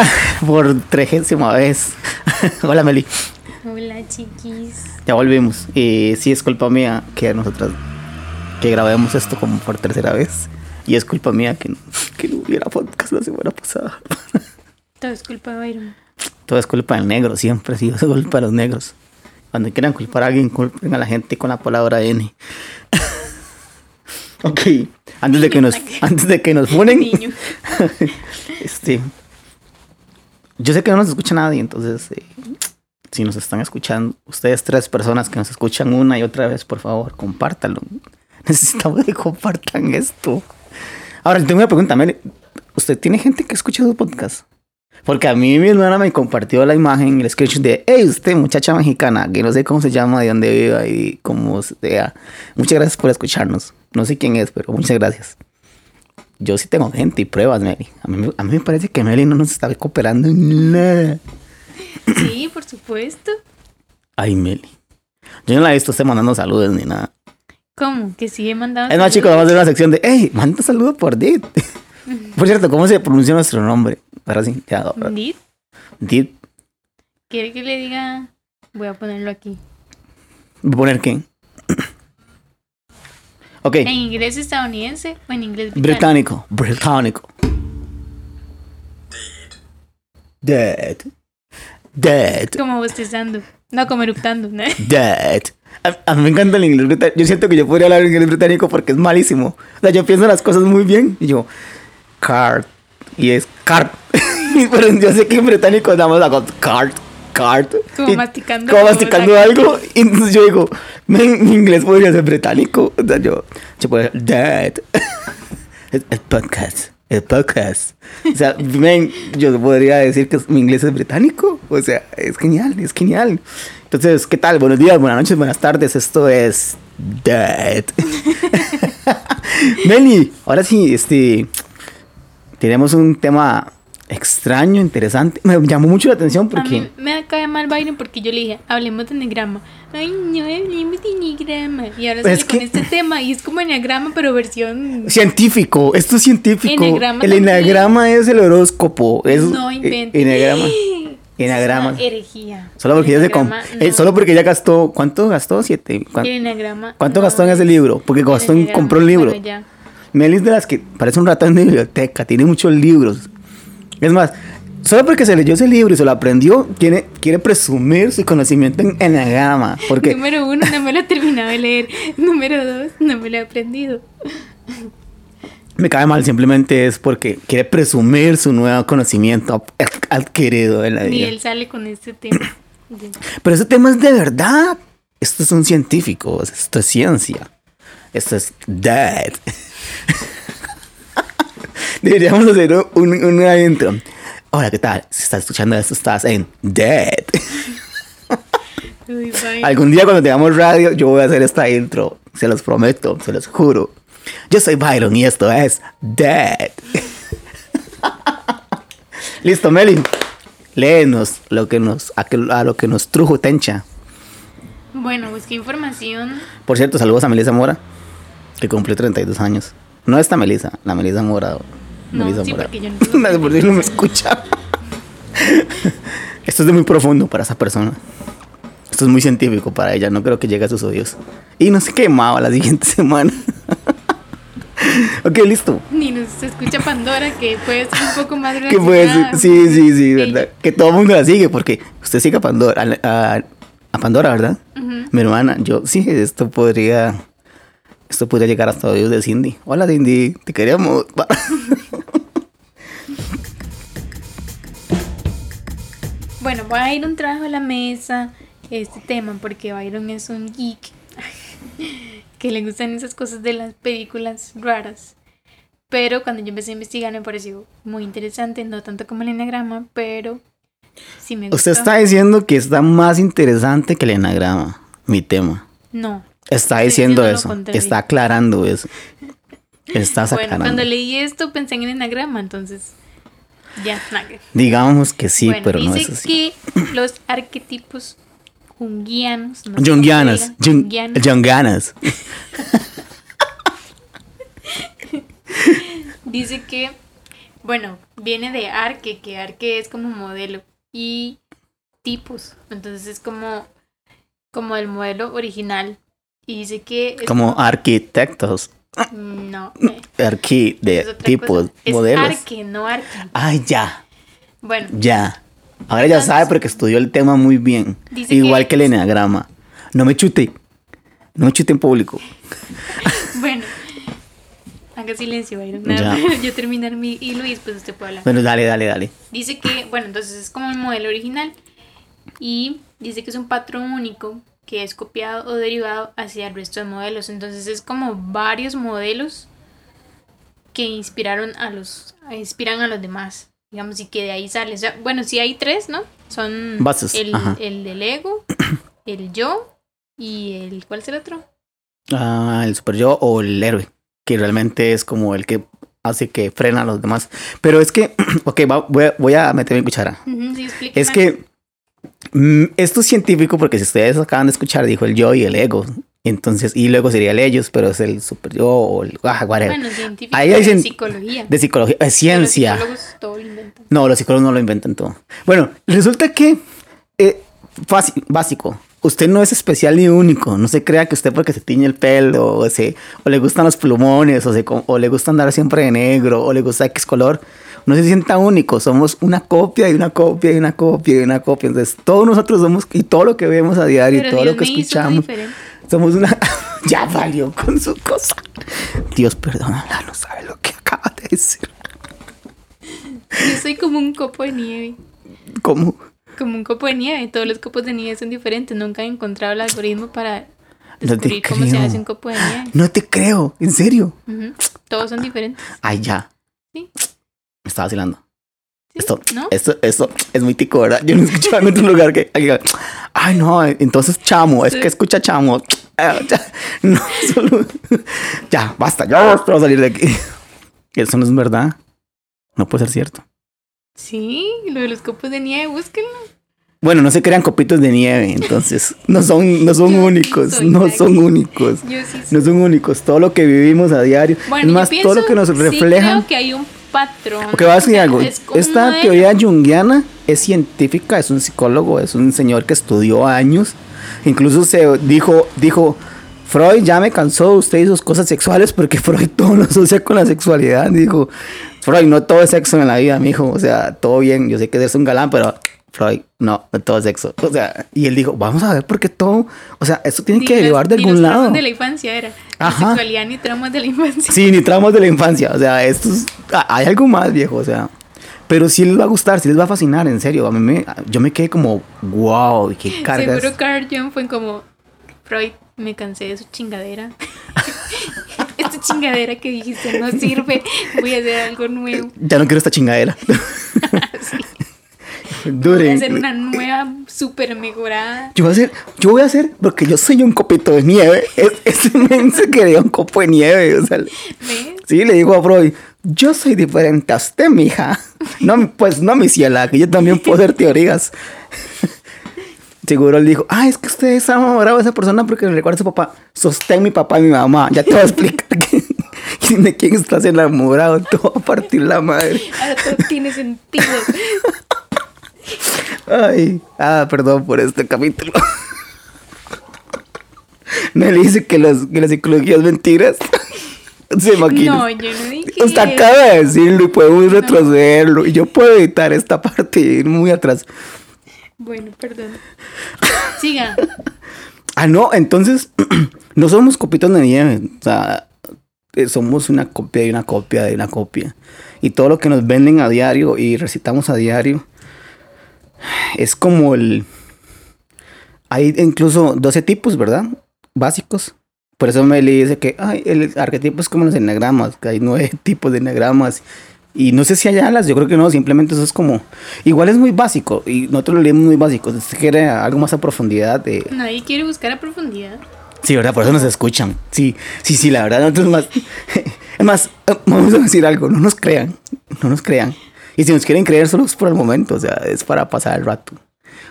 Hola, por trigésima vez. Hola, Meli. Hola, chiquis. Ya volvimos. Y sí, es culpa mía que nosotras que grabemos esto como por tercera vez. Y es culpa mía que, que no hubiera podcast la semana pasada. Todo es culpa de Byron. Todo es culpa del negro, siempre ha sido culpa de los negros. Cuando quieran culpar a alguien, culpen a la gente con la palabra N. ok, antes de que nos, antes de que nos ponen, este, yo sé que no nos escucha nadie, entonces, eh, si nos están escuchando, ustedes tres personas que nos escuchan una y otra vez, por favor, compártanlo. Necesitamos que compartan esto. Ahora, tengo una pregunta. ¿Usted tiene gente que escucha su podcast? Porque a mí mi hermana me compartió la imagen, el screenshot de, hey, usted, muchacha mexicana, que no sé cómo se llama, de dónde vive y cómo sea. Muchas gracias por escucharnos. No sé quién es, pero muchas gracias. Yo sí tengo gente y pruebas, Meli. A mí, me- a mí me parece que Meli no nos está cooperando en nada. Sí, por supuesto. Ay, Meli. Yo no la he visto usted mandando saludos ni nada. ¿Cómo? Que sí he mandado. Es más, chicos, vamos a hacer una sección de, hey, manda saludos por Dit. por cierto, ¿cómo se pronuncia nuestro nombre? Ahora sí, ya. ahora. Indeed. Dit. ¿Quiere que le diga? Voy a ponerlo aquí. ¿Voy a poner qué? Ok. ¿En inglés estadounidense o en inglés británico? Británico. Británico. Dead. Dead. Como bostezando. No, como eruptando. ¿no? Dead. A, a mí me encanta el inglés británico. Yo siento que yo podría hablar inglés británico porque es malísimo. O sea, yo pienso las cosas muy bien. Y yo, card. Y es card. Pero yo sé que en británico más hago card, card. Como Y- masticando Como masticando algo. Y entonces yo digo, "Men, mi inglés podría ser británico. O sea, yo, yo podría dead. El, el podcast. El podcast. O sea, men, yo podría decir que mi inglés es británico. O sea, es genial, es genial. Entonces, ¿qué tal? Buenos días, buenas noches, buenas tardes. Esto es Dead. Meli, ahora sí, este. Tenemos un tema extraño, interesante. Me llamó mucho la atención A porque. mí me cae mal Byron porque yo le dije, hablemos de enegrama. Ay, no hablemos de enegrama. Y ahora sale es con que- este tema y es como enegrama, pero versión. Científico, esto es científico. Eneagrama el también. enagrama es el horóscopo. Es, No eh, inventes. Enagrama. Es Enagrama. herejía. Solo porque, ella se eh, no. solo porque ella gastó. ¿Cuánto gastó? Siete. ¿Cuán- El eneagrama, ¿Cuánto no, gastó en ese libro? Porque gastó en- compró un libro. bueno, ya. Meli es de las que parece un ratón de biblioteca, tiene muchos libros. Es más, solo porque se leyó ese libro y se lo aprendió, quiere, quiere presumir su conocimiento en enagrama. Porque Número uno, no me lo he terminado de leer. Número dos, no me lo he aprendido. me cae mal, simplemente es porque quiere presumir su nuevo conocimiento ad- adquirido en la Ni vida. él sale con este tema. Pero ese tema es de verdad. Estos son científicos, esto es ciencia. Esto es dead. Deberíamos hacer un, un intro. Hola, ¿qué tal? Si estás escuchando esto, estás en Dead. Uy. Algún día cuando tengamos radio, yo voy a hacer esta intro. Se los prometo, se los juro. Yo soy Byron y esto es Dead. Listo, Meli. Léenos lo que nos, a, que- a lo que nos trujo Tencha. Bueno, busqué información. Por cierto, saludos a Melissa Mora, que cumplió 32 años. No esta Melissa, la Melissa Mora. No, Melissa sí, porque yo no- por me escucha. Esto es de muy profundo para esa persona. Esto es muy científico para ella. No creo que llegue a sus oídos. Y no se quemaba la siguiente semana. ok, listo. Ni nos escucha Pandora, que puede ser un poco más Que puede ser-. Sí, sí, sí, verdad. Que todo el mundo la sigue porque usted sigue a Pandora, a, a- a Pandora, ¿verdad? Mi hermana, yo sí, esto podría. Esto podría llegar hasta oídos de Cindy. Hola Cindy, te queríamos. Bueno, Byron trajo a la mesa este tema porque Byron es un geek que le gustan esas cosas de las películas raras. Pero cuando yo empecé a investigar me pareció muy interesante, no tanto como el enagrama, pero sí me gustó. Usted está diciendo que está más interesante que el enagrama, mi tema. No. Está diciendo eso. Está aclarando eso. Está Bueno, sacando. cuando leí esto pensé en el enagrama, entonces ya, Digamos que sí, bueno, pero no es así. que los arquetipos junguianos. no sé cómo Jungianas. se diga, Jun- junguianos, Junganas. Dice que Bueno, viene de arque, que arque es como modelo. Y tipos. Entonces es como, como el modelo original. Y dice que... Como arquitectos. No. Arqui de es otra tipos, cosa. Es modelos. arque, no arque. Ay, ya, Bueno, ya. Ahora ya sabe porque estudió el tema muy bien. Igual que- que el enneagrama. No me chute. No me chute en público. bueno. Haga silencio, Byron. Yo terminar mi hilo y después usted puede hablar. Bueno, dale, dale, dale. Dice que, bueno, entonces es como el modelo original y dice que es un patrón único que es copiado o derivado hacia el resto de modelos. Entonces es como varios modelos que inspiraron a los, inspiran a los demás. Digamos, y que de ahí sale. O sea, bueno, sí hay tres, ¿no? Son Bases, el, ajá. el del ego, el yo y el... ¿Cuál es el otro? Ah, el super yo o el héroe, que realmente es como el que hace que frena a los demás. Pero es que, ok, va- voy, a, voy a meter mi cuchara. Sí, explíqueme. Es que esto es científico porque si ustedes acaban de escuchar, dijo el yo y el ego. Entonces, y luego sería el ellos, pero es el super yo o el ah, whatever. Bueno, científico Ahí hay de cien- psicología. De psicología, es ciencia. Los psicólogos todo lo inventan. No, los psicólogos no lo inventan todo. Bueno, resulta que eh, fácil- básico. Usted no es especial ni único. No se crea que usted porque se tiñe el pelo o, se, o le gustan los plumones o, se, o le gusta andar siempre de negro o le gusta X color. No se sienta único. Somos una copia y una copia y una copia y una copia. Entonces, todos nosotros somos y todo lo que vemos a diario y todo Dios lo que escuchamos. Somos una. ya valió con su cosa. Dios, perdónala, no sabe lo que acaba de decir. Yo soy como un copo de nieve. ¿Cómo? Como un copo de nieve. Todos los copos de nieve son diferentes. Nunca he encontrado el algoritmo para descubrir cómo se creo. hace un copo de nieve. No te creo, en serio. Todos son diferentes. Ay, ya. Sí. Me estaba vacilando. ¿sí? Esto, ¿No? esto, esto es muy tico, ¿verdad? Yo no escuchaba en otro lugar que Ay, no, entonces chamo, es Sí. que escucha chamo. Ah, ya. No, solo. Ya, basta, ya vamos a salir de aquí. Eso no es verdad. No puede ser cierto. Sí, lo de los copos de nieve, búsquenlo. Bueno, no se crean copitos de nieve, entonces no son, no son Yo sí únicos, no son únicos. Yo sí No son únicos. Todo lo que vivimos a diario. Bueno, es más, todo lo que nos sí refleja. creo que hay un patrón. Ok, voy a decir algo. es Esta teoría junguiana es científica, es un psicólogo, es un señor que estudió años. Incluso se dijo, dijo, Freud ya me cansó de usted y sus cosas sexuales porque Freud todo lo asocia con la sexualidad. Dijo, Freud, no todo es sexo en la vida, mijo. O sea, todo bien, yo sé que eres un galán, pero Freud, no, todo es sexo. O sea, y él dijo, vamos a ver por qué todo, o sea, esto tiene Ni que derivar de ni algún los lado. traumas de la infancia era. Ni Ajá. sexualidad ni traumas de la infancia. Sí, ni traumas de la infancia. O sea, esto es- hay algo más, viejo. O sea, pero sí les va a gustar, sí les va a fascinar, en serio. A mí me, yo me quedé como, wow, qué cargas. Seguro Carl Jung fue como, Freud, me cansé de su chingadera. Esta chingadera que dijiste no sirve, voy a hacer algo nuevo. Ya no quiero esta chingadera. Voy a hacer una nueva, súper mejorada. Yo voy a hacer, yo voy a hacer, porque yo soy un copito de nieve. Es- Ese men se quería un copo de nieve. O sea, ¿Ves? sí, le digo a Freud, yo soy diferente a usted, mija. No, pues no, mi ciela, que yo también puedo hacer teorías. Seguro él dijo, ah, es que usted es enamorado de esa persona porque le recuerda a su papá. Sostén mi papá y mi mamá. Ya te voy a explicar de quién estás enamorado. Te voy a partir la madre. Ahora todo tiene sentido. Ay, ah, perdón por este capítulo. Me le dice que, los, que la psicología es mentiras. Se imagina. No, yo no dije Usted acaba de decirlo y podemos retrocederlo. Y yo puedo editar esta parte y ir muy atrás. Bueno, perdón. Siga. Ah, no, entonces no somos copitos de nieve. O sea, eh, somos una copia y una copia de una copia. Y todo lo que nos venden a diario y recitamos a diario es como el. Hay incluso 12 tipos, ¿verdad? Básicos. Por eso me dice que ay, el arquetipo es como los enagramas, que hay nueve tipos de enagramas. Y no sé si hay alas, yo creo que no, simplemente eso es como. Igual es muy básico, y nosotros lo leemos muy básico. Si quiere algo más a profundidad, de Nadie quiere buscar a profundidad. Sí, ¿verdad? Por eso nos escuchan. Sí, sí, sí, la verdad, nosotros más. Es más, eh, vamos a decir algo, no nos crean, no nos crean. Y si nos quieren creer, solo es por el momento, o sea, es para pasar el rato.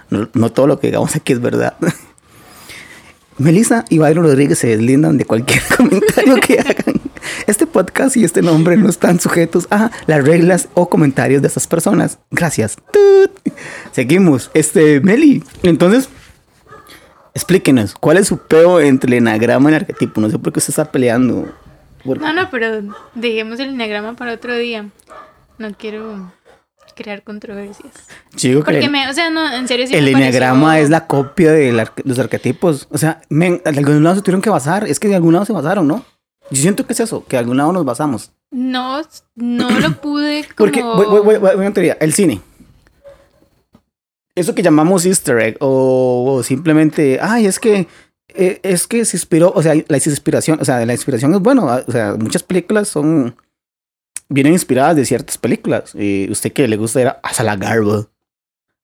No, todo lo que digamos aquí es verdad. Melissa y Byron Rodríguez se deslindan de cualquier comentario que hagan. Este podcast y este nombre no están sujetos a las reglas o comentarios de estas personas. Gracias. Seguimos. Este, Meli. Entonces, explíquenos, ¿cuál es su peo entre el enagrama y el arquetipo? No sé por qué usted está peleando. No, no, pero dejemos el enagrama para otro día. No quiero crear controversias. Digo que Porque me, o sea, no, en serio sí el pareció- enagrama es la copia de la- los arquetipos. O sea, men, de algún lado se tuvieron que basar. Es que de algún lado se basaron, ¿no? Yo siento que es eso, que de algún lado nos basamos. No, no lo pude como... Porque, voy, voy, voy, voy- una teoría, el cine. Eso que llamamos easter egg o, o simplemente, ay, es que eh, es que se inspiró, o sea, la inspiración, o sea, la inspiración es bueno, o sea, muchas películas son vienen inspiradas de ciertas películas. Y usted que le gusta ir a hasta la Garbo,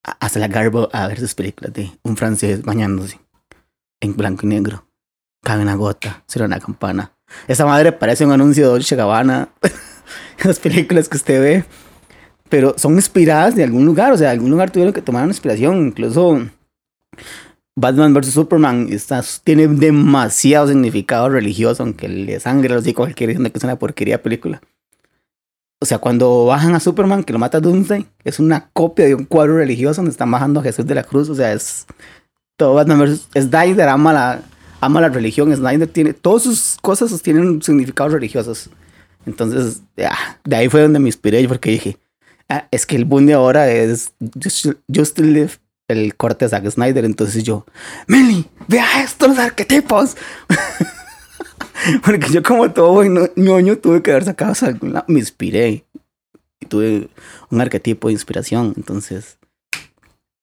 hasta la Garbo a ver sus películas de un francés bañándose en blanco y negro. Cabe una gota, será una campana. Esa madre parece un anuncio de Dolce Gabbana. Las películas que usted ve. Pero son inspiradas de algún lugar. O sea, de algún lugar tuvieron que tomar una inspiración. Incluso Batman vs. Superman está, tiene demasiado significado religioso, aunque le sangre los hijos cualquiera diciendo que es una porquería película. O sea, cuando bajan a Superman, que lo mata Doomsday, es una copia de un cuadro religioso donde están bajando a Jesús de la cruz. O sea, es todo Batman vs. Snyder ama la, ama la religión. Snyder tiene, todas sus cosas tienen significados religiosos. Entonces, ya, de ahí fue donde me inspiré, porque dije, ah, es que el boom de ahora es Just, Just Live, el corte de Zack Snyder. Entonces yo, Meli, vea esto, los arquetipos. porque yo como todo ñoño tuve que haber sacado algún lado. Me inspiré. Y tuve un arquetipo de inspiración. Entonces,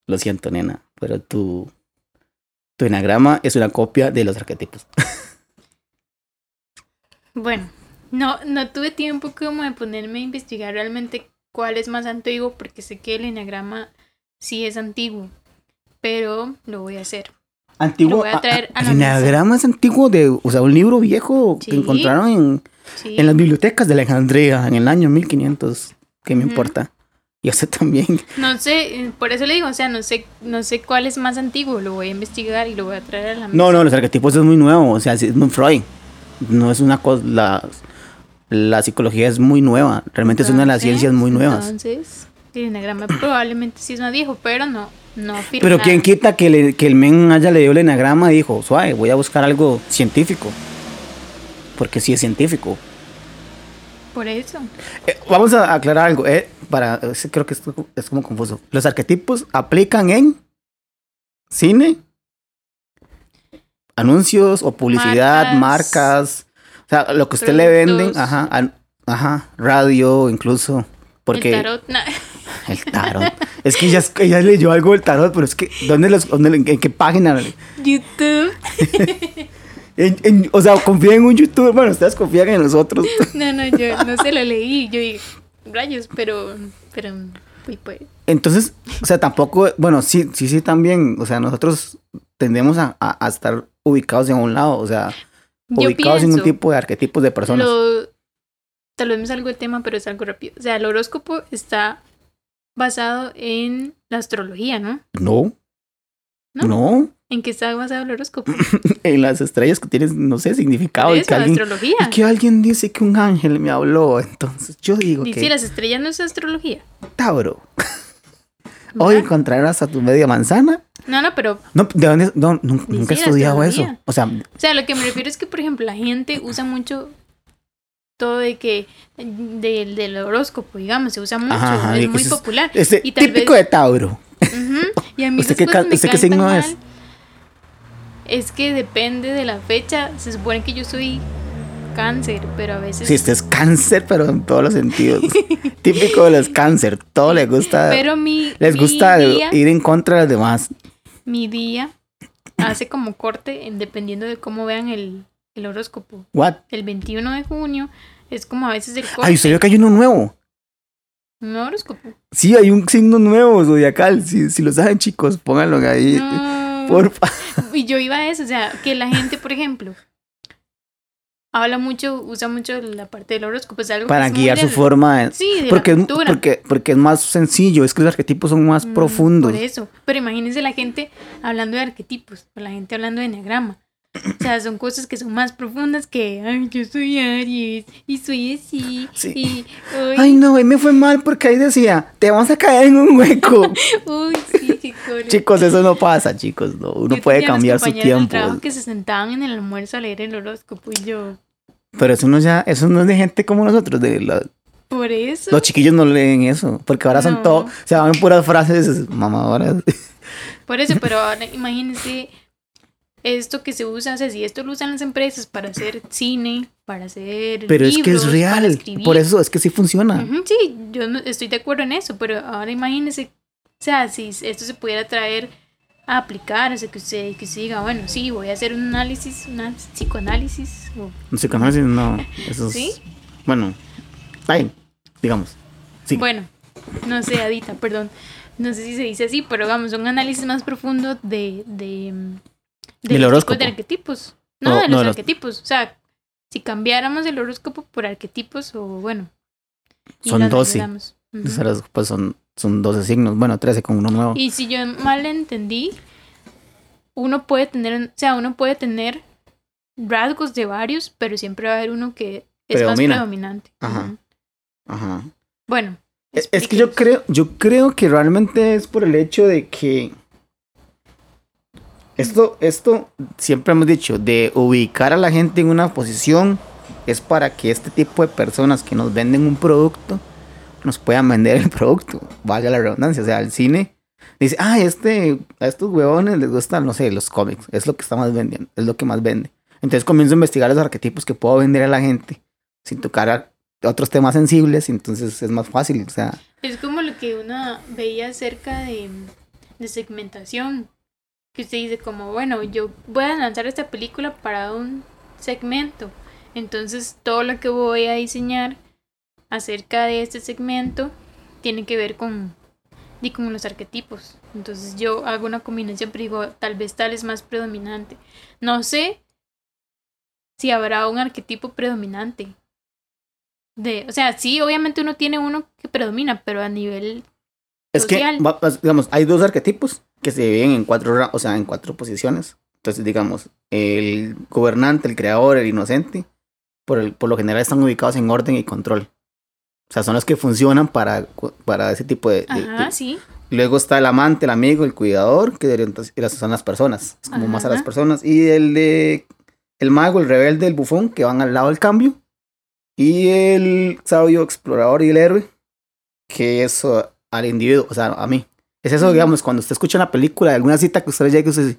lo siento, nena, pero tu, tu enagrama es una copia de los arquetipos. Bueno, no, no tuve tiempo como de ponerme a investigar realmente cuál es más antiguo, porque sé que el enagrama sí es antiguo, pero lo voy a hacer. Antiguo. Voy a traer la es antiguo de, o sea, un libro viejo que encontraron en, Sí. en las bibliotecas de Alejandría en el año 1500. ¿Qué me importa? Yo sé también. No sé, por eso le digo, o sea, no sé, no sé cuál es más antiguo, lo voy a investigar y lo voy a traer a la mesa. No, no, los arquetipos es muy nuevo, o sea, es muy Freud. No es una cosa, la, la psicología es muy nueva, realmente es una de las ciencias muy nuevas. Entonces, el enagrama probablemente sí es más viejo, pero no, no Pero quién quita que, le- que el men haya leído el enagrama y dijo, suave, voy a buscar algo científico. Porque sí es científico. Por eso. Eh, vamos a aclarar algo, eh, para, creo que esto es como confuso. Los arquetipos aplican en cine, anuncios o publicidad, Marcas. marcas, o sea, lo que usted le venden, ajá, an- ajá, radio incluso, porque El tarot, na- el tarot. es que ella, ella leyó algo del tarot, pero es que ¿dónde los, dónde- en, qué página? YouTube. En- en- o sea, confía en un youtuber, bueno, ustedes confían en nosotros. No, no, yo no se lo leí. Yo dije, rayos, pero, pero, pues, pues. Entonces, o sea, tampoco, bueno, sí, sí, sí, también, o sea, nosotros tendemos a, a- a estar ubicados en un lado, o sea, Yo ubicados en un tipo de arquetipos de personas. lo, tal vez me salgo del tema, pero es algo rápido. O sea, el horóscopo está basado en la astrología, ¿no? No, ¿No? no, ¿En qué está basado el horóscopo? en las estrellas que tienen, no sé, significado. Por y eso, que, la alguien, astrología. y que alguien dice que un ángel me habló, entonces yo digo Dice, que, las estrellas no es astrología. Tauro, hoy encontrarás a tu media manzana. No, no, pero, No, ¿de dónde? No, nunca he estudiado eso. O sea, o sea, lo que me refiero es que, por ejemplo, la gente usa mucho todo de que, del, del horóscopo, digamos, se usa mucho, Ajá, es muy es- popular. este, Y tal típico vez- de Tauro. Ujú, Y a mí ¿Usted qué usted qué signo mal. es? Es que depende de la fecha. Se supone que yo soy cáncer, pero a veces... Sí, este es cáncer, pero en todos los sentidos. Típico de los cáncer. Todo les gusta. pero mi, les mi gusta día, ir en contra de los demás. mi día hace como corte en- dependiendo de cómo vean el, el horóscopo. What? El 21 de junio es como a veces el corte. Ay, usted vio que hay uno nuevo. Un horóscopo. Sí, hay un signo nuevo zodiacal. Si, si lo saben, chicos, pónganlo ahí. No. Porfa. Y yo iba a eso, o sea, que la gente, por ejemplo, habla mucho, usa mucho la parte del horóscopo, es algo que Para es muy guiar su del- forma. de- Sí, de porque, la es- porque, porque es más sencillo. Es que los arquetipos son más Mm, profundos. Por eso. Pero imagínense la gente hablando de arquetipos, la gente hablando de enneagrama. O sea, son cosas que son más profundas que, ay, yo soy Aries y soy así. Sí. Y, Ay, no, hoy me fue mal porque ahí decía, te vamos a caer en un hueco. Uy, sí, qué chicos, eso no pasa, chicos. No, uno Yo puede cambiar su tiempo. trabajo que se sentaban en el almuerzo a leer el horóscopo y yo, Pero eso no, ya, eso no es de gente como nosotros. De la- por eso. los chiquillos no leen eso. Porque ahora son todo, se van puras frases mamadoras. Por eso, pero ahora imagínense esto que se usa, o sea, si esto lo usan las empresas para hacer cine, para hacer Pero es que libros, es real. Por eso es que sí funciona. Sí, yo no- estoy de acuerdo en eso, pero ahora imagínense, o sea, si esto se pudiera traer a aplicar, o sea, que usted, que usted diga, bueno, sí, voy a hacer un análisis, un psicoanálisis, o- sé conoces, no. Eso es- ¿Sí? Bueno, ahí, digamos. Sí. bueno, no sé, Adita, perdón, no sé si se dice así, pero vamos, un análisis más profundo de, de, de Del los tipos horóscopo. de arquetipos, no, No, de los no, de arquetipos, o sea, si cambiáramos el horóscopo por arquetipos, o bueno, Son lo 12. analizamos. Ujú. Esas, Pues son, son 12 signos. Bueno, 13 con uno nuevo. Y si yo mal entendí, uno puede tener, o sea, uno puede tener rasgos de varios, pero siempre va a haber uno que es Predomina. más predominante. Ajá. Ajá. Bueno. Es, es que yo creo, yo creo que realmente es por el hecho de que esto, esto siempre hemos dicho, de ubicar a la gente en una posición es para que este tipo de personas que nos venden un producto nos puedan vender el producto, valga la redundancia, o sea, el cine dice, ah, este, a estos huevones les gustan, no sé, los cómics, es lo que está más vendiendo, es lo que más vende. Entonces comienzo a investigar los arquetipos que puedo vender a la gente sin tocar otros temas sensibles, entonces es más fácil, o sea, Es como lo que uno veía acerca de, de segmentación. Que usted dice como, bueno, yo voy a lanzar esta película para un segmento. Entonces todo lo que voy a diseñar acerca de este segmento tiene que ver con, y con los arquetipos. Entonces yo hago una combinación, pero digo, tal vez tal es más predominante. No sé si habrá un arquetipo predominante. De, o sea, sí, obviamente uno tiene uno que predomina, pero a nivel Es que, social. digamos, hay dos arquetipos que se dividen en cuatro, o sea, en cuatro posiciones. Entonces, digamos, el gobernante, el creador, el inocente, por, el, por lo general están ubicados en orden y control. O sea, son los que funcionan para, para ese tipo de... de- Ajá, de- sí. Luego está el amante, el amigo, el cuidador, que son las personas. Es como más a las personas. Y el de... El mago, el rebelde, el bufón, que van al lado del cambio. Y el sabio, explorador y el héroe, que es al individuo, o sea, a mí. Es eso, digamos, cuando usted escucha una película de alguna cita que usted llega y usted dice,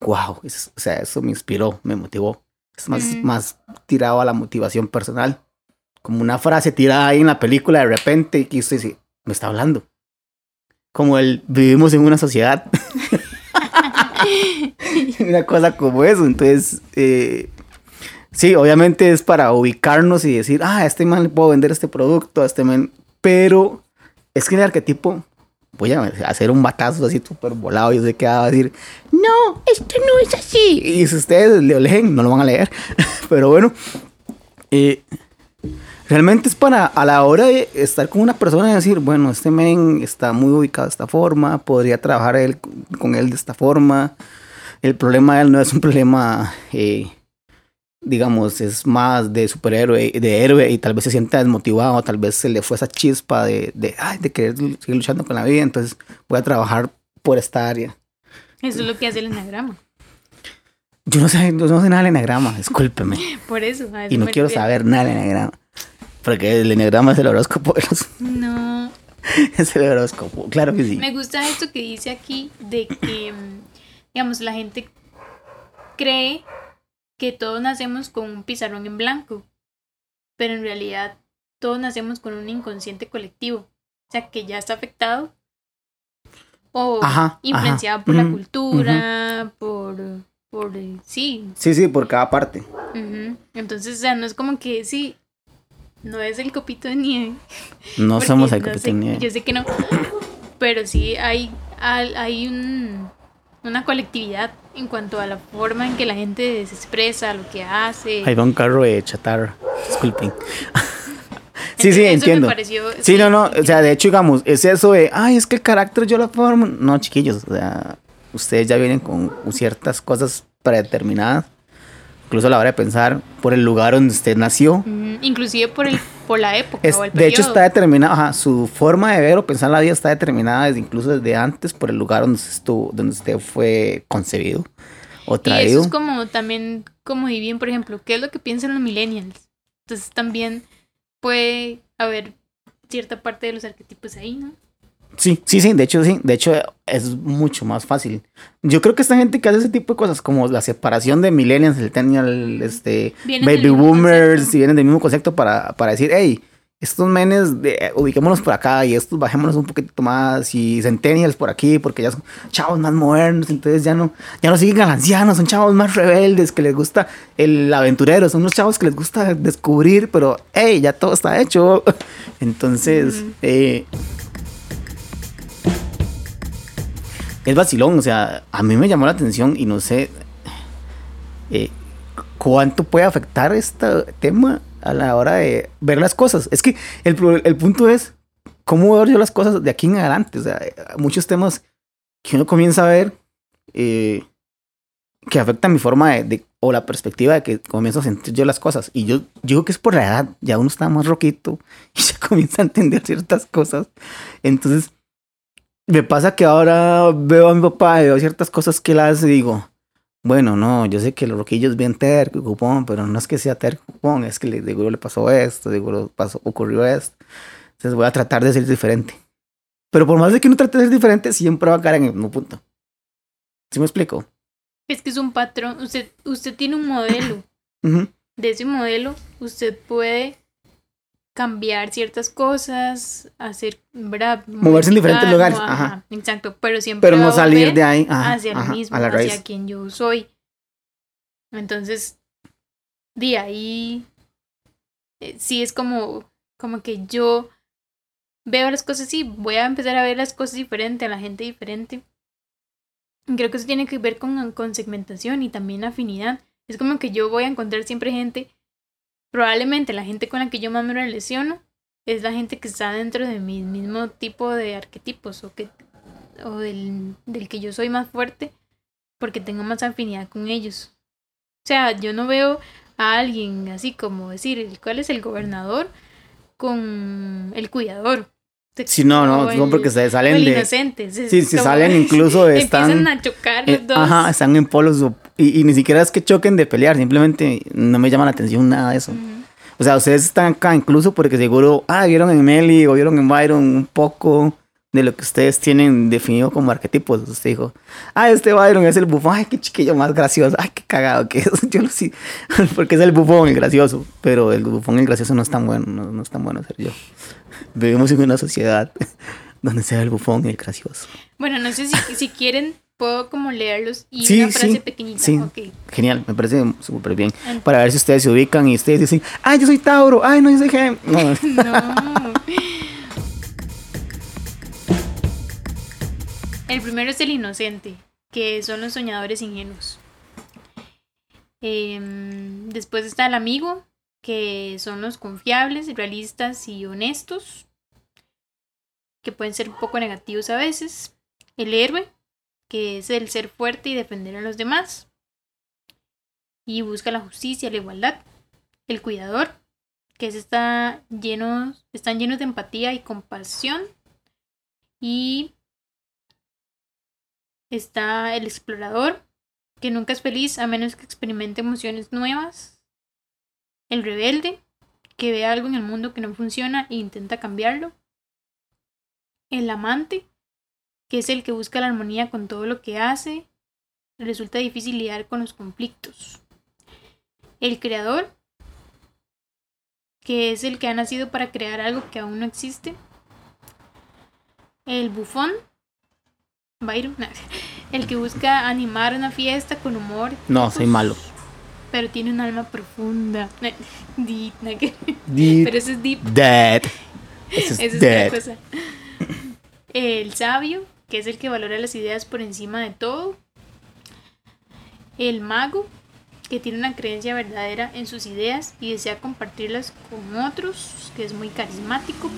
wow, es- o sea, eso me inspiró, me motivó. Es más, Ujú. más tirado a la motivación personal. Como una frase tirada ahí en la película de repente y que usted dice, me está hablando. Como el vivimos en una sociedad. una cosa como eso. Entonces, eh, sí, obviamente es para ubicarnos y decir, ah, a este man le puedo vender este producto, a este man. Pero es que el arquetipo, voy a hacer un batazo así súper volado y usted queda a decir, no, esto no es así. Y si ustedes lo leen, no lo van a leer. Pero bueno, eh, realmente es para a la hora de estar con una persona y decir, bueno, este men está muy ubicado de esta forma, podría trabajar él, con él de esta forma. El problema de él no es un problema, eh, digamos, es más de superhéroe, de héroe y tal vez se sienta desmotivado, tal vez se le fue esa chispa de, de, ay, de querer seguir luchando con la vida, entonces voy a trabajar por esta área. Eso es lo que hace el enagrama. Yo no sé, no sé nada del enagrama, discúlpeme. Por eso. a eso Y no quiero refiero. saber nada del enagrama. Porque el enagrama es el horóscopo de los... No. Es el horóscopo, claro que sí. Me gusta esto que dice aquí de que, mm, digamos, la gente cree que todos nacemos con un pizarrón en blanco, pero en realidad todos nacemos con un inconsciente colectivo, o sea, que ya está afectado o Ajá, influenciado ajá. por la cultura, por, por, sí, Sí, sí, por cada parte. entonces, o sea, no es como que, sí, no es el copito de nieve, No somos el no sé- capitán Nieve. Yo sé que no, pero sí hay, hay, hay un, una colectividad en cuanto a la forma en que la gente se expresa, lo que hace. Ahí va un carro de chatarra. Disculpen. sí, sí, entiendo. pareció- Sí, no, no. O sea, de hecho, digamos, es eso de, ay, es que el carácter yo lo formo. No, chiquillos, o sea, ustedes ya vienen con ciertas cosas predeterminadas incluso a la hora de pensar por el lugar donde usted nació. Mm, inclusive por, el, por la época Es- o el de hecho, está determinada, ajá, su forma de ver o pensar la vida está determinada desde, incluso desde antes por el lugar donde usted, estuvo, donde usted fue concebido o Y eso traído. es como también, como dividen, por ejemplo, ¿qué es lo que piensan los millennials? Entonces también puede haber cierta parte de los arquetipos ahí, ¿no? Sí, sí, sí, de hecho, sí, de hecho es mucho más fácil. Yo creo que esta gente que hace ese tipo de cosas, como la separación de millennials, centennial, este, Vienen baby boomers, si vienen del mismo concepto para, para decir, hey, estos menes, de, ubiquémonos por acá y estos bajémonos un poquito más y centennials por aquí, porque ya son chavos más modernos, entonces ya no, ya no siguen a los ancianos, son chavos más rebeldes, que les gusta el aventurero, son unos chavos que les gusta descubrir, pero hey, ya todo está hecho. Entonces, Ujú. eh, es vacilón, o sea, a mí me llamó la atención y no sé eh, cuánto puede afectar este tema a la hora de ver las cosas. Es que el, el punto es cómo veo yo las cosas de aquí en adelante. O sea, muchos temas que uno comienza a ver eh, que afectan mi forma de, o la perspectiva de que comienzo a sentir yo las cosas. Y yo, digo que es por la edad, ya uno está más roquito y se comienza a entender ciertas cosas. Entonces, me pasa que ahora veo a mi papá y veo ciertas cosas que él hace y digo, bueno, no, yo sé que el roquillo es bien terco y cupón, pero no es que sea terco cupón, es que le, seguro le pasó esto, seguro pasó, ocurrió esto. Entonces voy a tratar de ser diferente. Pero por más de que uno trate de ser diferente, siempre va a caer en el mismo punto. ¿Sí me explico? Es que es un patrón, usted, usted tiene un modelo. De ese modelo, usted puede cambiar ciertas cosas, hacer, ¿verdad? Moverse en diferentes lugares, ajá. Exacto, pero siempre Pero no salir de ahí ajá, hacia el mismo, a la raíz. hacia quien yo soy. Entonces, de ahí, eh, sí es como, como que yo veo las cosas así, voy a empezar a ver las cosas diferente, a la gente diferente. Y Creo que eso tiene que ver con, con segmentación y también afinidad. Es como que yo voy a encontrar siempre gente, probablemente la gente con la que yo más me relaciono es la gente que está dentro de mi mismo tipo de arquetipos o que o del, del que yo soy más fuerte porque tengo más afinidad con ellos. O sea, yo no veo a alguien así como decir, ¿cuál es el gobernador? con el cuidador. Sí, no, no, O no, el- porque se salen el de... inocente. es- Sí, como- salen incluso están... Empiezan a chocar Eh, los dos. ajá, están en polos y, y ni siquiera es que choquen de pelear, simplemente no me llama la atención nada de eso. Ujú. O sea, ustedes están acá incluso porque seguro, ah, vieron en Meli o vieron en Byron un poco de lo que ustedes tienen definido como arquetipos. Usted dijo, ah, este Byron es el bufón, ay, qué chiquillo más gracioso, ay, qué cagado que es. Yo lo sí, porque es el bufón, el gracioso, pero el bufón, el gracioso no es tan bueno, no, no es tan bueno ser yo. Vivimos en una sociedad donde sea el bufón y el gracioso. Bueno, no sé si, si quieren, puedo como leerlos y Sí, una frase sí, pequeñita. sí. Genial, me parece súper bien. Para ver si ustedes se ubican y ustedes dicen, ay, yo soy Tauro, ay, no, yo soy Gem. No, No. El primero es el inocente, que son los soñadores ingenuos. Em, después está el amigo, que son los confiables, realistas y honestos, que pueden ser un poco negativos a veces. El héroe, que es el ser fuerte y defender a los demás. Y busca la justicia, la igualdad. El cuidador, que es está llenos, están llenos de empatía y compasión. Y está el explorador, que nunca es feliz a menos que experimente emociones nuevas. El rebelde, que ve algo en el mundo que no funciona e intenta cambiarlo. El amante, que es el que busca la armonía con todo lo que hace. Resulta difícil lidiar con los conflictos. El creador, que es el que ha nacido para crear algo que aún no existe. El bufón, Byron, el que busca animar una fiesta con humor. no, soy malo. Pero tiene un alma profunda. Deep, Deep, pero eso es deep, dead. Eso es dead. otra cosa. El sabio, que es el que valora las ideas por encima de todo. El mago, que tiene una creencia verdadera en sus ideas y desea compartirlas con otros, que es muy carismático.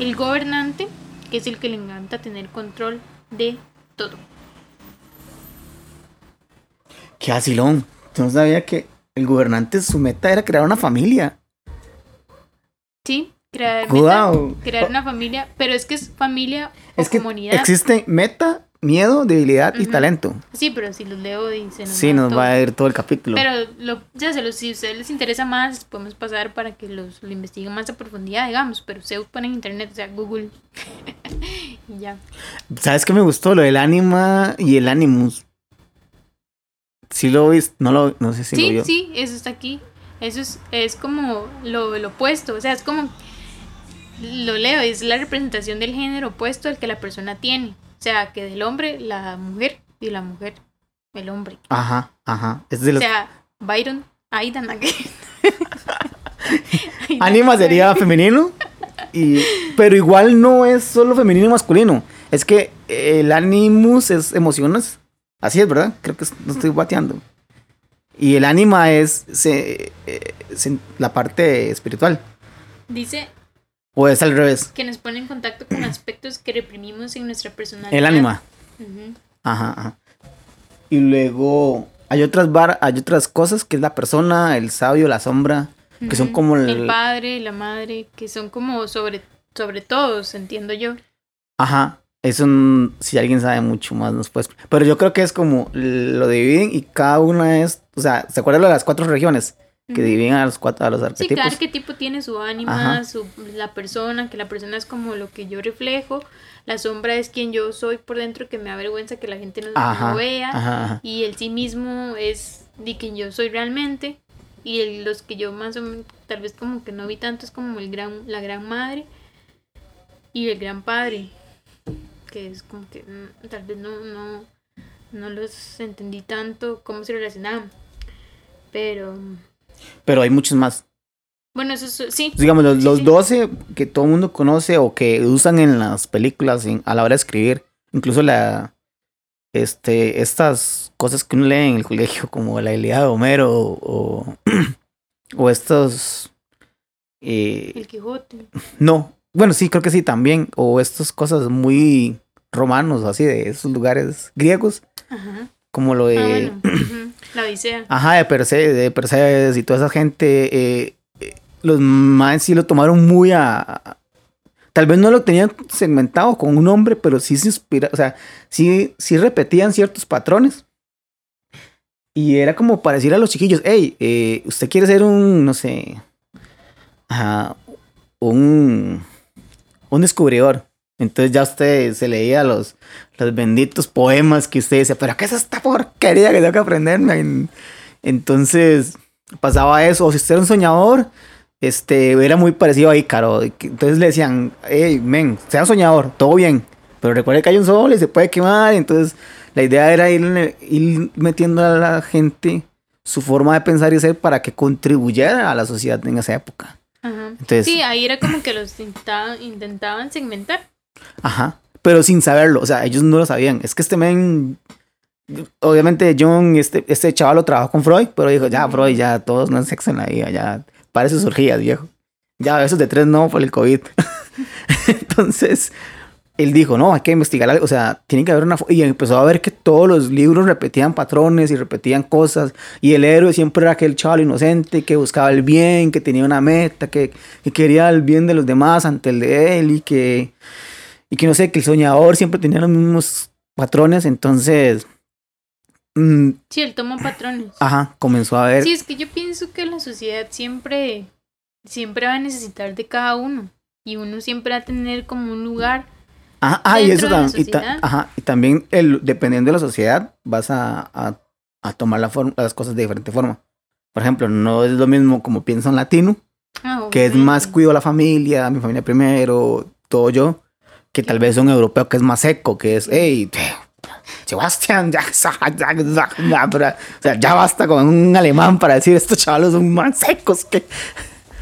El gobernante, que es el que le encanta tener control de todo. Qué vacilón. Yo no sabía que el gobernante, su meta era crear una familia. Sí, crear, Wow. meta, crear una familia, pero es que es familia o Es que comunidad. existe meta, miedo, debilidad y talento. Sí, pero si los leo dicen. Sí, nos va a ir todo el capítulo. Pero lo, ya se los, si a ustedes les interesa más, podemos pasar para que los lo investiguen más a profundidad, digamos. Pero se ponen en internet, o sea, Google. y ya. ¿Sabes qué me gustó? Lo del anima y el animus. Sí lo viste, no lo, no sé si lo Sí, vio. sí, eso está aquí. Eso es, es como lo, lo opuesto. O sea, es como. Lo leo, es la representación del género opuesto al que la persona tiene. O sea, que del hombre, la mujer, y la mujer, el hombre. Ajá, ajá. Es de O los sea, Byron, Aidan, ¿a qué? Aidan, Anima sería femenino. Y, pero igual no es solo femenino y masculino. Es que el animus es emociones. Así es, ¿verdad? Creo que no estoy bateando. Y el anima es se- eh, se- la parte espiritual. Dice O es al revés. que nos pone en contacto con aspectos que reprimimos en nuestra personalidad. El anima. Ujú. Ajá, ajá. Y luego hay otras bar, hay otras cosas que es la persona, el sabio, la sombra, que son como el, el padre, la madre, que son como sobre, sobre todos, entiendo yo. Ajá. Eso si alguien sabe mucho más nos puede. Pero yo creo que es como lo dividen y cada una es, o sea, ¿se acuerdan de las cuatro regiones que dividen a los cuatro a los Sí, arquetipos? cada arquetipo tiene su ánima, Ajá. su, la persona, que la persona es como lo que yo reflejo, la sombra es quien yo soy por dentro, que me avergüenza que la gente no, vea, Ajá, y el sí mismo es de quien yo soy realmente, y el- los que yo más o menos, tal vez como que no vi tanto, es como el gran, la gran madre y el gran padre, que es como que mm, tal vez no, no, no los entendí tanto cómo se relacionaban, pero Pero hay muchos más. bueno, eso es- sí. Digamos, los, Sí, los sí. 12 que todo el mundo conoce o que usan en las películas en- a la hora de escribir. Incluso la. Este, estas cosas que uno lee en el colegio, como la Ilíada de Homero o, o estos. eh, El Quijote. no, bueno, sí, creo que sí también. O estas cosas muy romanos, así de esos lugares griegos, Ajá. como lo de. Ah, bueno. La Odisea. Ajá, de Perseus, de Perseus y toda esa gente, eh, eh, los más sí lo tomaron muy a, a- Tal vez no lo tenían segmentado con un nombre, pero sí se inspira, o sea, sí, sí repetían ciertos patrones. Y era como para decir a los chiquillos, hey, eh, usted quiere ser un, no sé, ajá, un, un descubridor. Entonces ya usted se leía los, los benditos poemas que usted decía, pero ¿qué es esta porquería que tengo que aprenderme? En- Entonces pasaba eso, o si usted era un soñador, este, era muy parecido a Ícaro. Entonces le decían, hey, men, sea soñador, todo bien, pero recuerde que hay un sol y se puede quemar. Entonces la idea era ir, ir metiendo a la gente su forma de pensar y ser para que contribuyera a la sociedad en esa época. Ajá. Entonces, Sí, ahí era como que los intentaban segmentar. Ajá. Pero sin saberlo. O sea, ellos no lo sabían. Es que este men. Obviamente, John, este, este chaval lo trabajó con Freud, pero dijo, ya, Freud, ya todos no sexo en la vida, ya. Parece surgías, viejo. Ya, esos de tres no por el COVID. Entonces, él dijo, no, hay que investigar algo. O sea, tiene que haber una. fo-". Y empezó a ver que todos los libros repetían patrones y repetían cosas. Y el héroe siempre era aquel chaval inocente que buscaba el bien, que tenía una meta, que, que quería el bien de los demás ante el de él y que y que no sé, que el soñador siempre tenía los mismos patrones, entonces, mm, Sí, él toma patrones. ajá, comenzó a ver, Sí, es que yo pienso que la sociedad siempre, siempre va a necesitar de cada uno. Y uno siempre va a tener como un lugar. ajá, ah, y dentro eso también, y, ta- ajá, y también, el, dependiendo de la sociedad, vas a, a, a tomar la forma, las cosas de diferente forma. Por ejemplo, no es lo mismo como piensa un latino, Ah, que es más cuido a la familia, mi familia primero, todo yo, que tal vez un europeo que es más seco, que es, hey, Sebastián, ya, ya, ya, ya, ya, pero, o sea, ya basta con un alemán para decir estos chavalos son más secos que...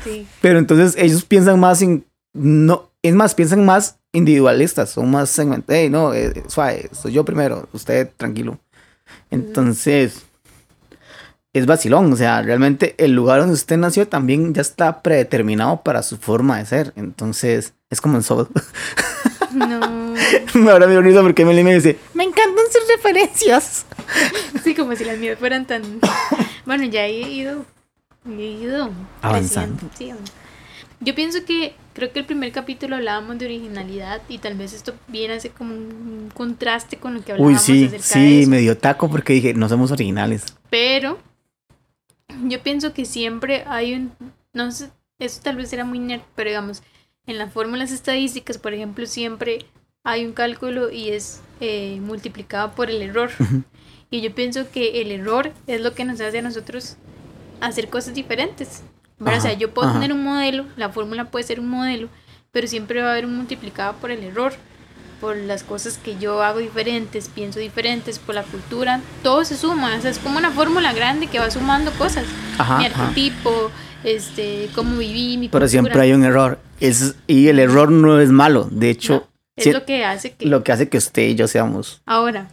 Sí. Pero entonces ellos piensan más en, no, es más, piensan más individualistas, son más segmentados, hey, no, eh, suave, soy yo primero, usted tranquilo. Entonces, es vacilón, o sea, realmente el lugar donde usted nació también ya está predeterminado para su forma de ser. Entonces, es como en Soul. No. Ahora me risa porque Emily me dice, me encantan sus referencias. Sí, como si las mías fueran tan. Bueno, ya he ido, he ido Avanzando. sí. Yo pienso que creo que el primer capítulo hablábamos de originalidad y tal vez esto viene a ser como un contraste con lo que Uy, hablábamos sí, acerca de sí, eso. me dio taco porque dije, no somos originales. Pero yo pienso que siempre hay un, no sé, eso tal vez era muy nerd, pero digamos, en las fórmulas estadísticas, por ejemplo, siempre hay un cálculo y es eh, multiplicado por el error. Y yo pienso que el error es lo que nos hace a nosotros hacer cosas diferentes. O sea, yo puedo ajá. tener un modelo, la fórmula puede ser un modelo, pero siempre va a haber un multiplicado por el error, por las cosas que yo hago diferentes, pienso diferentes, por la cultura. Todo se suma, o sea, es como una fórmula grande que va sumando cosas. Ajá, mi arquetipo, este, cómo viví, mi Pero cultura. siempre hay un error. Es, y el error no es malo. De hecho, No, es si- lo que hace que... lo que hace que usted y yo seamos. Ahora,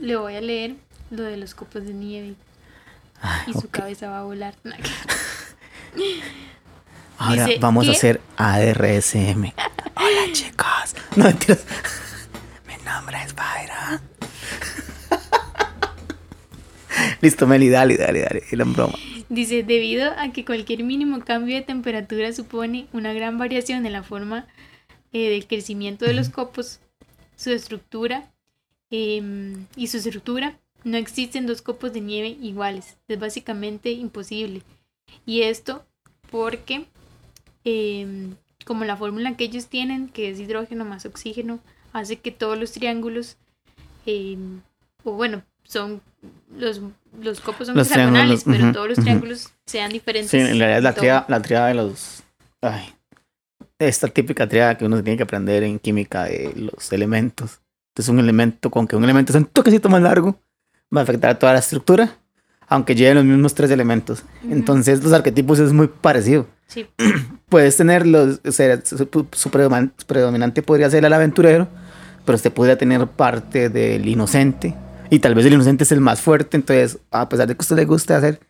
le voy a leer lo de los copos de nieve Ay, y su cabeza va a volar. Ahora Dice, vamos a hacer ARSM. Hola, chicos. No mentiras. Mi nombre es Byron. Listo, Meli, dale, dale, dale. Era en broma. Dice, debido a que cualquier mínimo cambio de temperatura supone una gran variación en la forma eh, del crecimiento de los copos, su estructura em, y su estructura, no existen dos copos de nieve iguales. Es básicamente imposible. Y esto porque, em, como la fórmula que ellos tienen, que es hidrógeno más oxígeno, hace que todos los triángulos, em, o bueno, son los, los copos son Los hexagonales, pero ujú, todos los triángulos sean diferentes. Sí, en realidad es la triada, la triada de los. Ay. Esta típica triada que uno tiene que aprender en química de los elementos. Entonces, un elemento, con que un elemento sea un toquecito más largo, va a afectar a toda la estructura, aunque lleven los mismos tres elementos. Ujú. Entonces, los arquetipos es muy parecido. Sí, Puedes tener los. o sea, su, su predominante podría ser el aventurero, pero usted podría tener parte del inocente. Y tal vez el inocente es el más fuerte. Entonces, a pesar de que a usted le guste hacer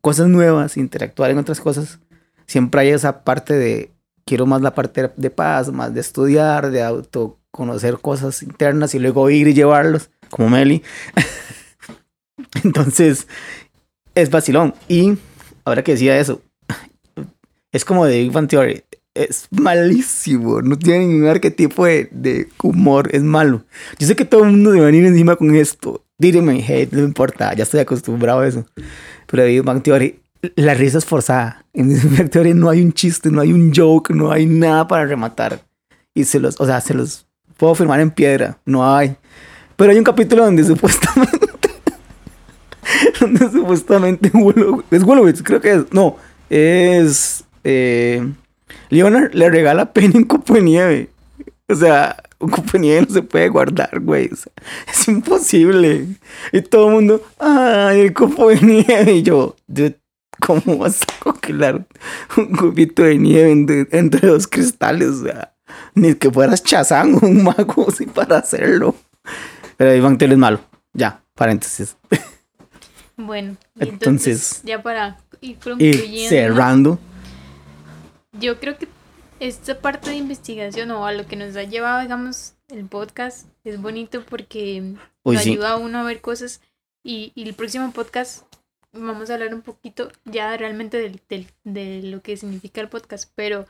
cosas nuevas, interactuar en otras cosas, siempre hay esa parte de. Quiero más la parte de paz, más de estudiar, de autoconocer cosas internas y luego ir y llevarlos, como Meli. Entonces, es vacilón. Y ahora que decía eso, es como de Big Bang Theory. Es malísimo. No tiene ningún arquetipo de, de humor. Es malo. Yo sé que todo el mundo me va a venir encima con esto. Díganme hate, no importa. Ya estoy acostumbrado a eso. Pero de Big Bang Theory, la risa es forzada. En Big Bang Theory no hay un chiste, no hay un joke, no hay nada para rematar. Y se los, o sea, se los puedo firmar en piedra. No hay. Pero hay un capítulo donde supuestamente. donde supuestamente es Wolowitz, creo que es. No, es. Eh, Leonard le regala Penny un copo de nieve. O sea, un copo de nieve no se puede guardar, güey. O sea, es imposible. Y todo el mundo, ay, el copo de nieve. Y yo, dude, ¿cómo vas a congelar un copito de nieve entre, entre dos cristales? O sea, ni que fueras Chazán o un mago así para hacerlo. Pero Iván Tell es malo. Ya, paréntesis. bueno. y Entonces, entonces, ya para ir Y concluyendo. cerrando. Yo creo que esta parte de investigación o a lo que nos ha llevado, digamos, el podcast es bonito porque Uy, lo sí. ayuda a uno a ver cosas. Y, y el próximo podcast vamos a hablar un poquito ya realmente del, del- de lo que significa el podcast, pero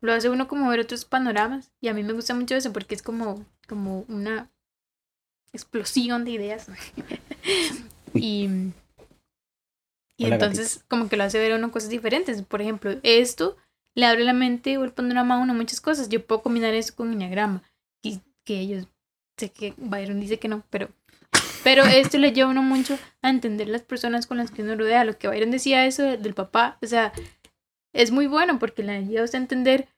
lo hace uno como ver otros panoramas. Y a mí me gusta mucho eso porque es como, como una explosión de ideas. y y Hola, entonces como que lo hace ver a uno cosas diferentes. Por ejemplo, esto le abre la mente o el panorama a uno muchas cosas. Yo puedo combinar eso con Enneagrama. Y que ellos, sé que Byron dice que no, pero... Pero esto le lleva a uno mucho a entender las personas con las que uno rodea. Lo que Byron decía eso del papá, o sea, es muy bueno porque le ayuda a entender,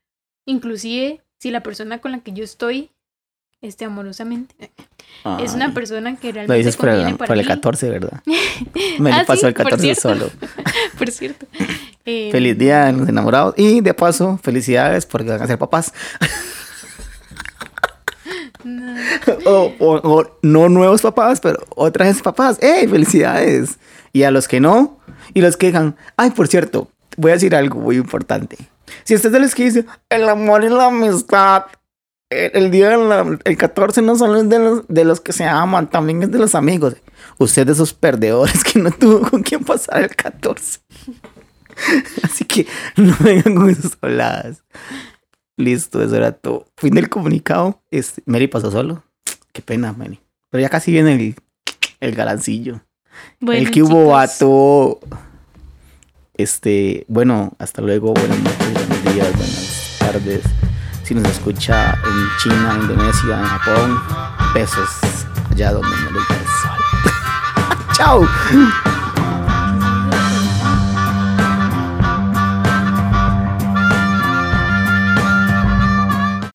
inclusive si la persona con la que yo estoy, este amorosamente, es una persona que Lo realmente dices por el, para por el mí. 14, ¿verdad? Me Ah, pasó sí, el por 14 cierto. solo. Por cierto. Eh, Feliz día de los enamorados. Y de paso, felicidades porque van a ser papás. no. o, o- o no nuevos papás, pero otras vez papás. ¡Ey, felicidades! Y a los que no, y los que digan, ay, por cierto, voy a decir algo muy importante. Si usted es de los que dice, el amor y la amistad, el, el día del el 14 no solo es de los, de los que se aman, también es de los amigos. Usted de esos perdedores que no tuvo con quién pasar el 14. Así que no vengan con esas habladas. Listo, eso era todo. Fin del comunicado. Este, Mary pasó solo. Qué pena, Mary. Pero ya casi viene el, el galancillo. Bueno, el que hubo vato. Este, bueno, hasta luego. Buenas noches, buenos días, buenas tardes. Si nos escucha en China, Indonesia, en Japón, besos allá donde no da el sol. Chao.